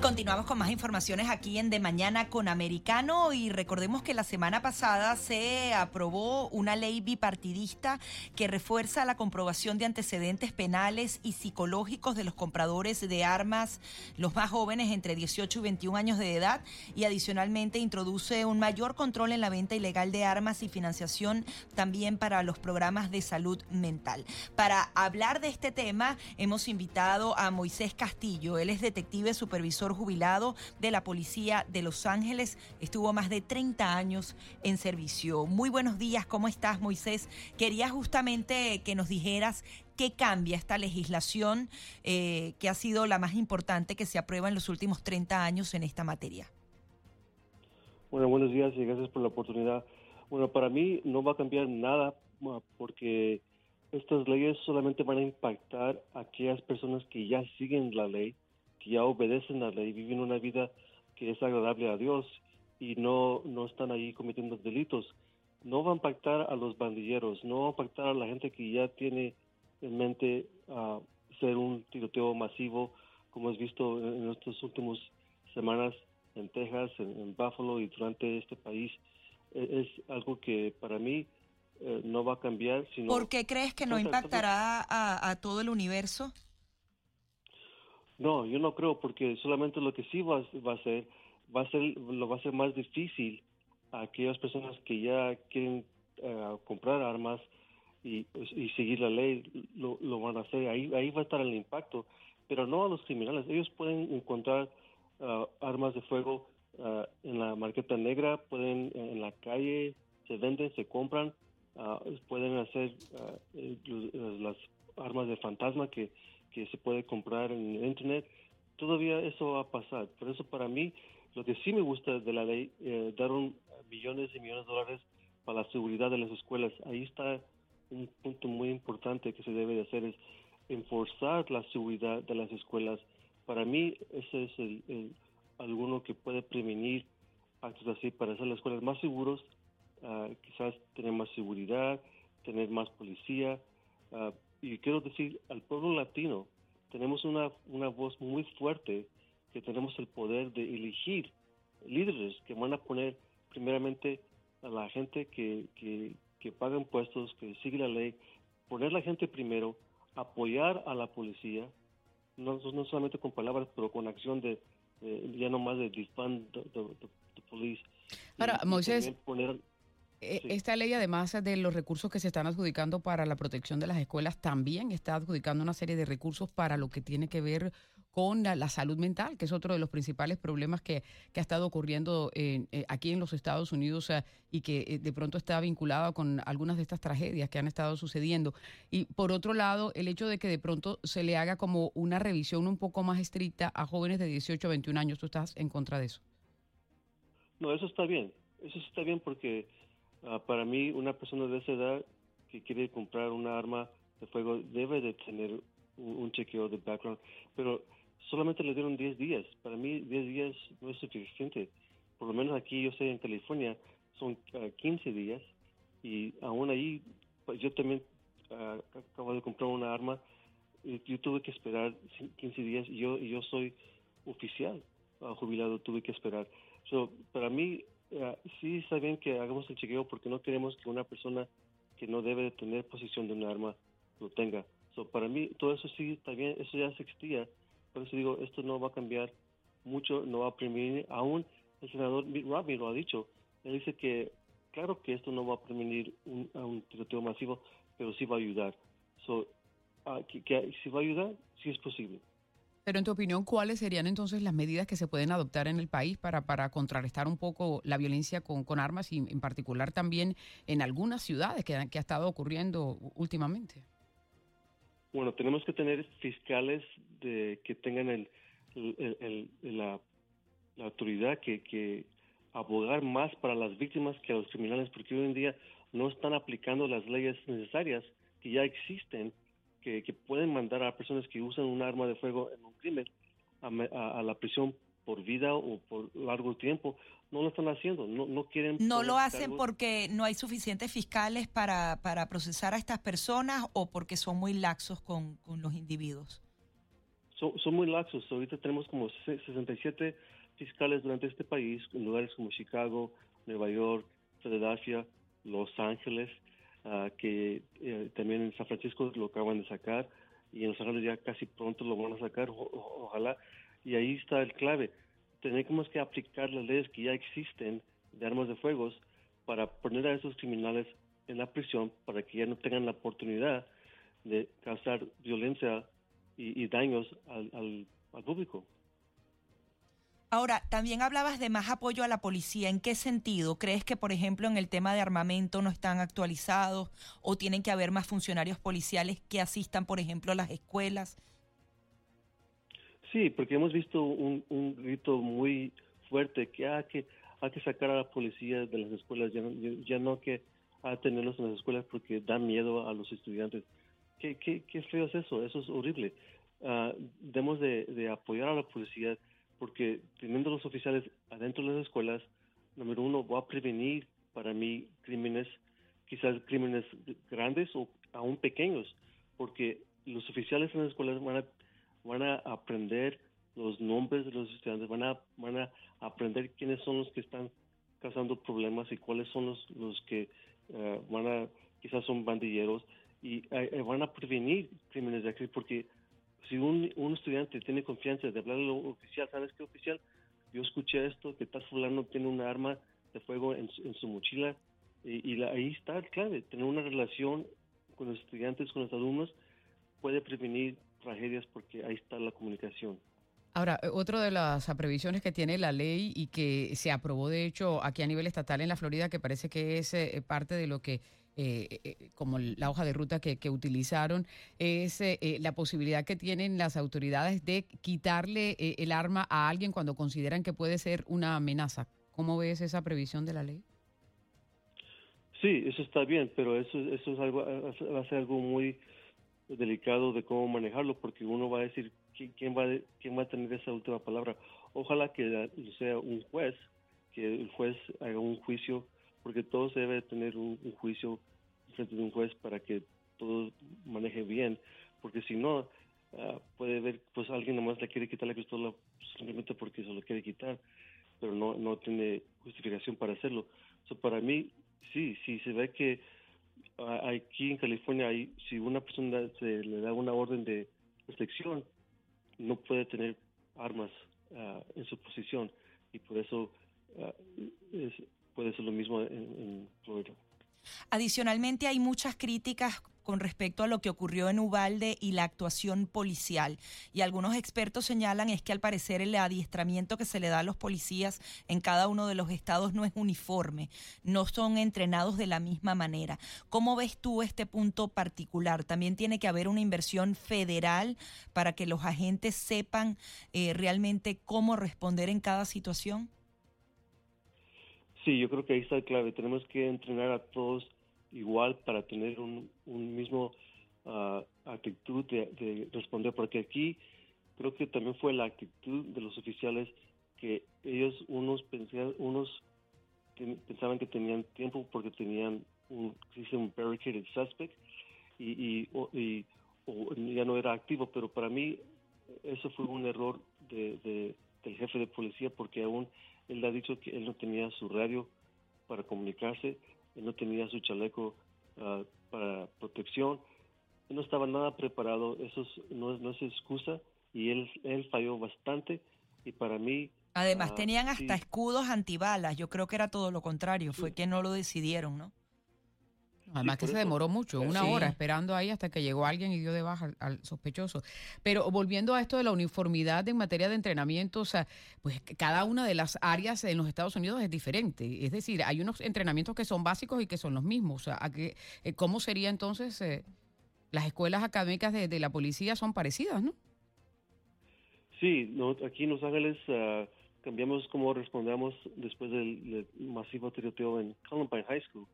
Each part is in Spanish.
Continuamos con más informaciones aquí en De Mañana con Americano y recordemos que la semana pasada se aprobó una ley bipartidista que refuerza la comprobación de antecedentes penales y psicológicos de los compradores de armas, los más jóvenes entre 18 y 21 años de edad y adicionalmente introduce un mayor control en la venta ilegal de armas y financiación también para los programas de salud mental. Para hablar de este tema hemos invitado a Moisés Castillo, él es detective supervisor jubilado de la Policía de Los Ángeles. Estuvo más de 30 años en servicio. Muy buenos días, ¿cómo estás, Moisés? Quería justamente que nos dijeras qué cambia esta legislación eh, que ha sido la más importante que se aprueba en los últimos 30 años en esta materia. Bueno, buenos días y gracias por la oportunidad. Bueno, para mí no va a cambiar nada porque estas leyes solamente van a impactar a aquellas personas que ya siguen la ley que ya obedecen a la ley, viven una vida que es agradable a Dios y no, no están ahí cometiendo delitos. No van a impactar a los bandilleros, no va a impactar a la gente que ya tiene en mente uh, ser un tiroteo masivo, como has visto en estas últimas semanas en Texas, en, Buffalo y durante este país. E, es, algo que para mí eh, no va a cambiar. Sino ¿Por qué crees que no impactará a, a todo el universo? No, yo no creo, porque solamente lo que sí va, va a ser, va a ser, lo va a ser más difícil a aquellas personas que ya quieren eh, comprar armas y, seguir la ley, lo, lo, van a hacer. Ahí, ahí va a estar el impacto, pero no a los criminales. Ellos pueden encontrar uh, armas de fuego uh, en la marqueta negra, pueden en la calle, se venden, se compran, uh, pueden hacer las armas de fantasma que que se puede comprar en internet, todavía eso va a pasar. Por eso para mí, lo que sí me gusta de la ley, eh, dar un, millones y millones de dólares para la seguridad de las escuelas. Ahí está un punto muy importante que se debe de hacer, es enforzar la seguridad de las escuelas. Para mí, ese es el, alguno que puede prevenir actos así para hacer las escuelas más seguros, ah, quizás tener más seguridad, tener más policía, uh, y quiero decir al pueblo latino, tenemos una, una voz muy fuerte que tenemos el poder de elegir líderes que van a poner primeramente a la gente que, que, que paga impuestos, que sigue la ley, poner la gente primero, apoyar a la policía, no, no solamente con palabras, pero con acción de, ya no más de disband the, police. Ahora, Moisés, poner, eh, esta ley, además de los recursos que se están adjudicando para la protección de las escuelas, también está adjudicando una serie de recursos para lo que tiene que ver con la, salud mental, que es otro de los principales problemas que, ha estado ocurriendo eh, aquí en los Estados Unidos y que eh, de pronto está vinculado con algunas de estas tragedias que han estado sucediendo. Y por otro lado, el hecho de que de pronto se le haga como una revisión un poco más estricta a jóvenes de 18 a 21 años, ¿tú estás en contra de eso? No, eso está bien. Eso está bien porque Ah, para mí, una persona de esa edad que quiere comprar una arma de fuego debe de tener un, chequeo de background, pero solamente le dieron 10 días. Para mí, 10 días no es suficiente. Por lo menos aquí, yo sé, en California, son 15 ah, días y aún ahí, pues, yo también uh, acabo de comprar una arma. Y yo tuve que esperar 15 días y yo, yo soy oficial jubilado, tuve que esperar. So, para mí, eh, sí está bien que hagamos el chequeo porque no queremos que una persona que no debe de tener posesión de un arma lo tenga. So, para mí todo eso sí está bien, eso ya se existía. Por eso digo, esto no va a cambiar mucho, no va a prevenir. Aún el senador Mitt Romney lo ha dicho. Él dice que claro que esto no va a prevenir un, tiroteo masivo, pero sí va a ayudar. So, uh, que, que si va a ayudar, sí es posible. Pero en tu opinión, ¿cuáles serían entonces las medidas que se pueden adoptar en el país para, para contrarrestar un poco la violencia con, con armas y en particular también en algunas ciudades que, que ha estado ocurriendo últimamente? Bueno, tenemos que tener fiscales de, que tengan el, la, autoridad que, que abogar más para las víctimas que a los criminales, porque hoy en día no están aplicando las leyes necesarias que ya existen que, pueden mandar a personas que usan un arma de fuego en un crimen a, la prisión por vida o por largo tiempo, no lo están haciendo, no, no quieren... ¿No lo hacen porque no hay suficientes fiscales para, para procesar a estas personas o porque son muy laxos con, con los individuos? Son, son muy laxos. Ahorita tenemos como 67 fiscales durante este país, en lugares como Chicago, Nueva York, Filadelfia, Los Ángeles, ah, que eh, también en San Francisco lo acaban de sacar y en Los Ángeles ya casi pronto lo van a sacar, ojalá. Y ahí está el clave tenemos que aplicar las leyes que ya existen de armas de fuego para poner a esos criminales en la prisión para que ya no tengan la oportunidad de causar violencia y, daños al, al, público. Ahora, también hablabas de más apoyo a la policía. ¿En qué sentido? ¿Crees que, por ejemplo, en el tema de armamento no están actualizados o tienen que haber más funcionarios policiales que asistan, por ejemplo, a las escuelas? Sí, porque hemos visto un, grito muy fuerte que, hay que hay que sacar a la policía de las escuelas, ya ya no que tenerlos en las escuelas porque da miedo a los estudiantes. ¿Qué, qué, qué feo es eso? Eso es horrible. Uh, debemos de, de, apoyar a la policía porque teniendo los oficiales adentro de las escuelas, número uno, va a prevenir para mí crímenes, quizás crímenes grandes o aún pequeños, porque los oficiales en las escuelas van a van a aprender los nombres de los estudiantes, van a, van a aprender quiénes son los que están causando problemas y cuáles son los, que eh, van a, quizás son bandilleros, y eh, van a prevenir crímenes de aquí, porque si un, un estudiante tiene confianza de hablarle al oficial, ¿sabes qué oficial? Yo escuché esto, que tal fulano tiene un arma de fuego en, su mochila, y, ahí está el clave, tener una relación con los estudiantes, con los alumnos, puede prevenir tragedias porque ahí está la comunicación. Ahora, eh, otra de las previsiones que tiene la ley y que se aprobó, de hecho, aquí a nivel estatal en la Florida, que parece que es eh, parte de lo que, eh, como la hoja de ruta que, utilizaron, es la posibilidad que tienen las autoridades de quitarle el arma a alguien cuando consideran que puede ser una amenaza. ¿Cómo ves esa previsión de la ley? Sí, eso está bien, pero eso, eso es algo, va a ser algo muy delicado de cómo manejarlo porque uno va a decir quién va, quién va a tener esa última palabra. Ojalá que sea un juez, que el juez haga un juicio, porque todo se debe tener un, juicio frente de un juez para que todo maneje bien, porque si no, ah, puede ver, pues alguien nomás le quiere quitar la pistola simplemente porque se lo quiere quitar, pero no, no tiene justificación para hacerlo. So, para mí, sí, sí se ve que aquí en California, hay, si una persona se le da una orden de restricción, no puede tener armas ah, en su posición y por eso ah, puede ser lo mismo en, en Florida. Adicionalmente, hay muchas críticas con respecto a lo que ocurrió en Ubalde y la actuación policial. Y algunos expertos señalan es que al parecer el adiestramiento que se le da a los policías en cada uno de los estados no es uniforme, no son entrenados de la misma manera. ¿Cómo ves tú este punto particular? ¿También tiene que haber una inversión federal para que los agentes sepan eh, realmente cómo responder en cada situación? Sí, yo creo que ahí está la clave. Tenemos que entrenar a todos igual para tener un, un mismo uh, actitud de, responder, porque aquí creo que también fue la actitud de los oficiales que ellos unos pensaban, unos pensaban que tenían tiempo porque tenían un, un barricaded suspect y, y, ya no era activo, pero para mí eso fue un error de, de, del jefe de policía porque aún él ha dicho que él no tenía su radio para comunicarse él no tenía su chaleco ah, para protección, él no estaba nada preparado, eso no, no, es excusa y él, él falló bastante y para mí... Además, ah, tenían hasta escudos antibalas, yo creo que era todo lo contrario, fue que no lo decidieron, ¿no? Además que se demoró mucho, una hora esperando ahí hasta que llegó alguien y dio de baja al, sospechoso. Pero volviendo a esto de la uniformidad en materia de entrenamiento, o sea, pues cada una de las áreas en los Estados Unidos es diferente. Es decir, hay unos entrenamientos que son básicos y que son los mismos. O sea, eh, ¿cómo sería entonces? Eh, las escuelas académicas de, la policía son parecidas, ¿no? Sí, aquí en Los Ángeles ah, cambiamos cómo respondemos después del, masivo tiroteo en Columbine High School.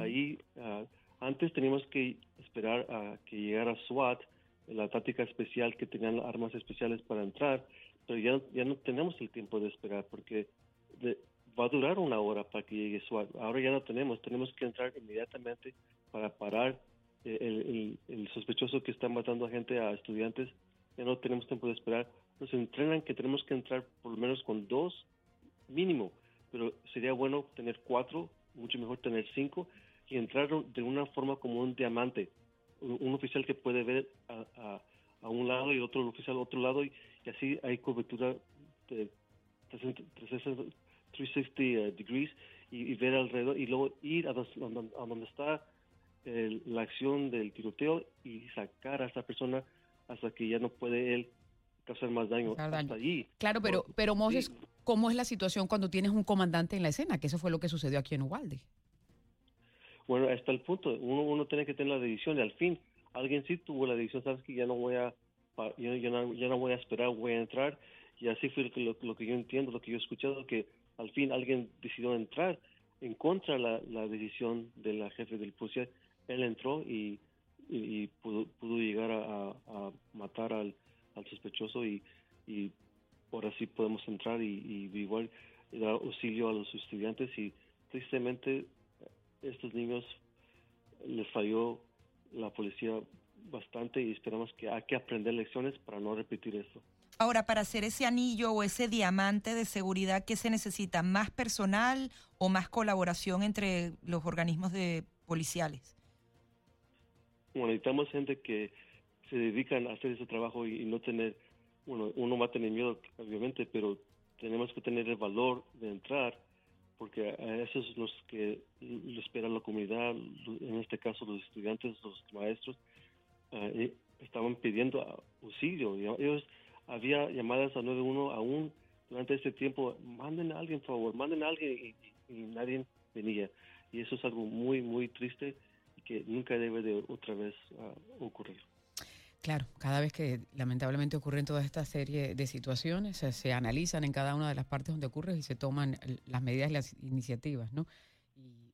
Ahí ah, antes teníamos que esperar a que llegara SWAT, la táctica especial que tenían armas especiales para entrar, pero ya, ya no tenemos el tiempo de esperar porque va a durar una hora para que llegue SWAT. Ahora ya no tenemos, tenemos que entrar inmediatamente para parar el, el, sospechoso que está matando a gente, a estudiantes. Ya no tenemos tiempo de esperar. Nos entrenan que tenemos que entrar por lo menos con dos mínimo, pero sería bueno tener cuatro, mucho mejor tener cinco y entrar de una forma como un diamante. Un, oficial que puede ver a, a, un lado y otro oficial al otro lado y, así hay cobertura de 360 eh, degrees y, ver alrededor y luego ir a, donde, está la acción del tiroteo y sacar a esa persona hasta que ya no puede él causar más daño, hasta allí. Claro, pero, pero Moses, ¿cómo es la situación cuando tienes un comandante en la escena? Que eso fue lo que sucedió aquí en Ubalde. Bueno, hasta el punto, uno, uno tiene que tener la decisión y al fin alguien sí tuvo la decisión, sabes que ya no voy a, ya, no, ya no voy a esperar, voy a entrar y así fue lo, lo, que yo entiendo, lo que yo he escuchado, que al fin alguien decidió entrar en contra de la, decisión de la jefe del policía. Él entró y, y, pudo, pudo, llegar a, matar al, al, sospechoso y, y ahora sí podemos entrar y, y igual dar auxilio a los estudiantes y tristemente estos niños les falló la policía bastante y esperamos que hay que aprender lecciones para no repetir esto. Ahora, para hacer ese anillo o ese diamante de seguridad, ¿qué se necesita? ¿Más personal o más colaboración entre los organismos de policiales? Bueno, necesitamos gente que se dedican a hacer ese trabajo y, no tener, bueno, uno va a tener miedo, obviamente, pero tenemos que tener el valor de entrar, porque a esos es los que lo espera la comunidad, en este caso los estudiantes, los maestros, eh, estaban pidiendo auxilio. Ellos había llamadas a 91 aún durante este tiempo, manden a alguien, por favor, manden a alguien y, nadie venía. Y eso es algo muy, muy triste y que nunca debe de otra vez ah, ocurrir. Claro, cada vez que lamentablemente ocurren toda esta serie de situaciones, se, analizan en cada una de las partes donde ocurre y se toman las medidas y las iniciativas, ¿no?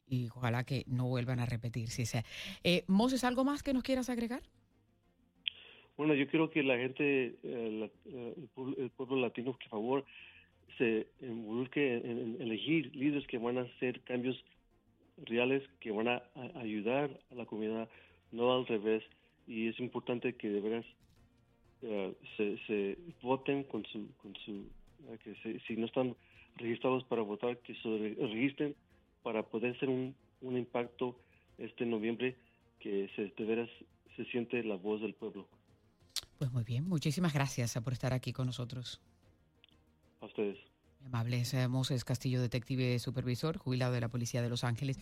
Y, ojalá que no vuelvan a repetirse. Eh, Moses, ¿algo más que nos quieras agregar? Bueno, yo creo que la gente, eh, eh, el, pueblo, latino, por favor, se involucre en, elegir líderes que van a hacer cambios reales, que van a, ayudar a la comunidad, no al revés. Y es importante que de veras eh, se, voten con su, con su que si no están registrados para votar, que se registren para poder hacer un, un impacto este noviembre, que se, de veras se siente la voz del pueblo. Pues muy bien, muchísimas gracias por estar aquí con nosotros. A ustedes. Amables, eh, Moses Castillo, detective supervisor, jubilado de la Policía de Los Ángeles,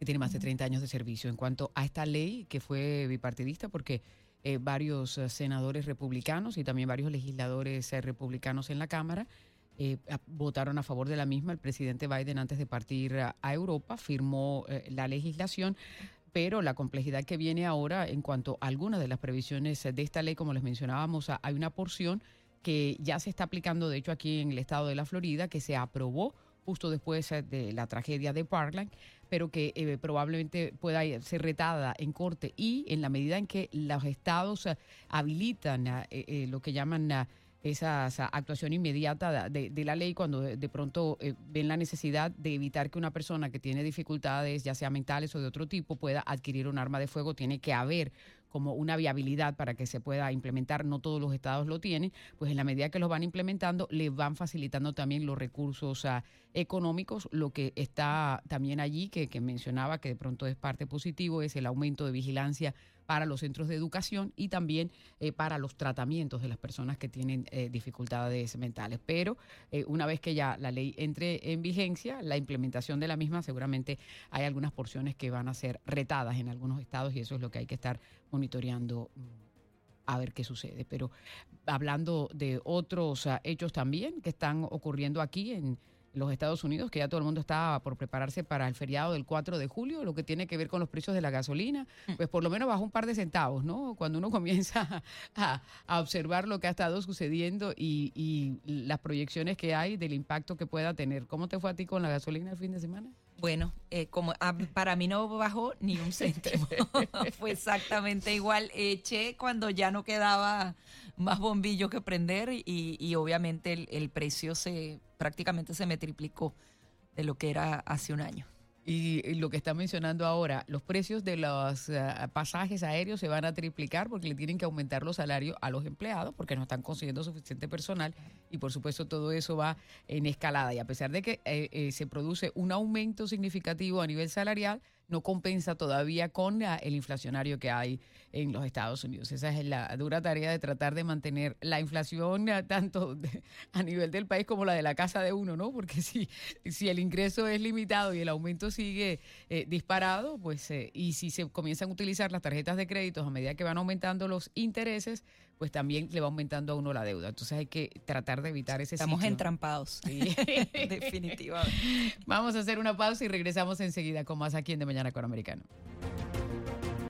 que tiene más de 30 años de servicio. En cuanto a esta ley, que fue bipartidista, porque eh, varios eh, senadores republicanos y también varios legisladores republicanos en la Cámara votaron a favor de la misma. El presidente Biden, antes de partir a Europa, firmó la legislación pero la complejidad que viene ahora en cuanto a algunas de las previsiones de esta ley, como les mencionábamos, hay una porción que ya se está aplicando, de hecho, aquí en el estado de la Florida, que se aprobó justo después eh, de la tragedia de Parkland, pero que eh, probablemente pueda ser retada en corte. Y en la medida en que los estados eh, habilitan lo que llaman esa, actuación inmediata de, la ley cuando de, pronto ven la necesidad de evitar que una persona que tiene dificultades, ya sea mentales o de otro tipo, pueda adquirir un arma de fuego, tiene que haber como una viabilidad para que se pueda implementar, no todos los estados lo tienen, pues en la medida que lo van implementando, le van facilitando también los recursos ah, económicos. Lo que está también allí, que, que mencionaba que de pronto es parte positivo, es el aumento de vigilancia para los centros de educación y también eh, para los tratamientos de las personas que tienen eh, dificultades mentales. Pero eh, una vez que ya la ley entre en vigencia, la implementación de la misma, seguramente hay algunas porciones que van a ser retadas en algunos estados y eso es lo que hay que estar monitoreando mm, a ver qué sucede. Pero hablando de otros ah, hechos también que están ocurriendo aquí en los Estados Unidos, que ya todo el mundo está por prepararse para el feriado del 4 de julio, lo que tiene que ver con los precios de la gasolina, mm. pues por lo menos bajo un par de centavos, ¿no? Cuando uno comienza a, observar lo que ha estado sucediendo y, y, las proyecciones que hay del impacto que pueda tener. ¿Cómo te fue a ti con la gasolina el fin de semana? Bueno, eh, como ah, para mí no bajó ni un céntimo. fue exactamente igual. Eché cuando ya no quedaba más bombillo que prender y, obviamente el, precio se prácticamente se me triplicó de lo que era hace un año. Y, lo que está mencionando ahora, los precios de los eh, pasajes aéreos se van a triplicar porque le tienen que aumentar los salarios a los empleados porque no están consiguiendo suficiente personal y por supuesto todo eso va en escalada. Y a pesar de que eh, eh, se produce un aumento significativo a nivel salarial, no compensa todavía con el inflacionario que hay en los Estados Unidos. Esa es la dura tarea de tratar de mantener la inflación tanto a nivel del país como la de la casa de uno, ¿no? Porque si, si el ingreso es limitado y el aumento sigue eh, disparado, pues eh, y si se comienzan a utilizar las tarjetas de créditos a medida que van aumentando los intereses, pues también le va aumentando a uno la deuda. Entonces hay que tratar de evitar ese Estamos entrampados. Sí. Definitivamente. Vamos a hacer una pausa y regresamos enseguida con más aquí en De Mañana con Americano.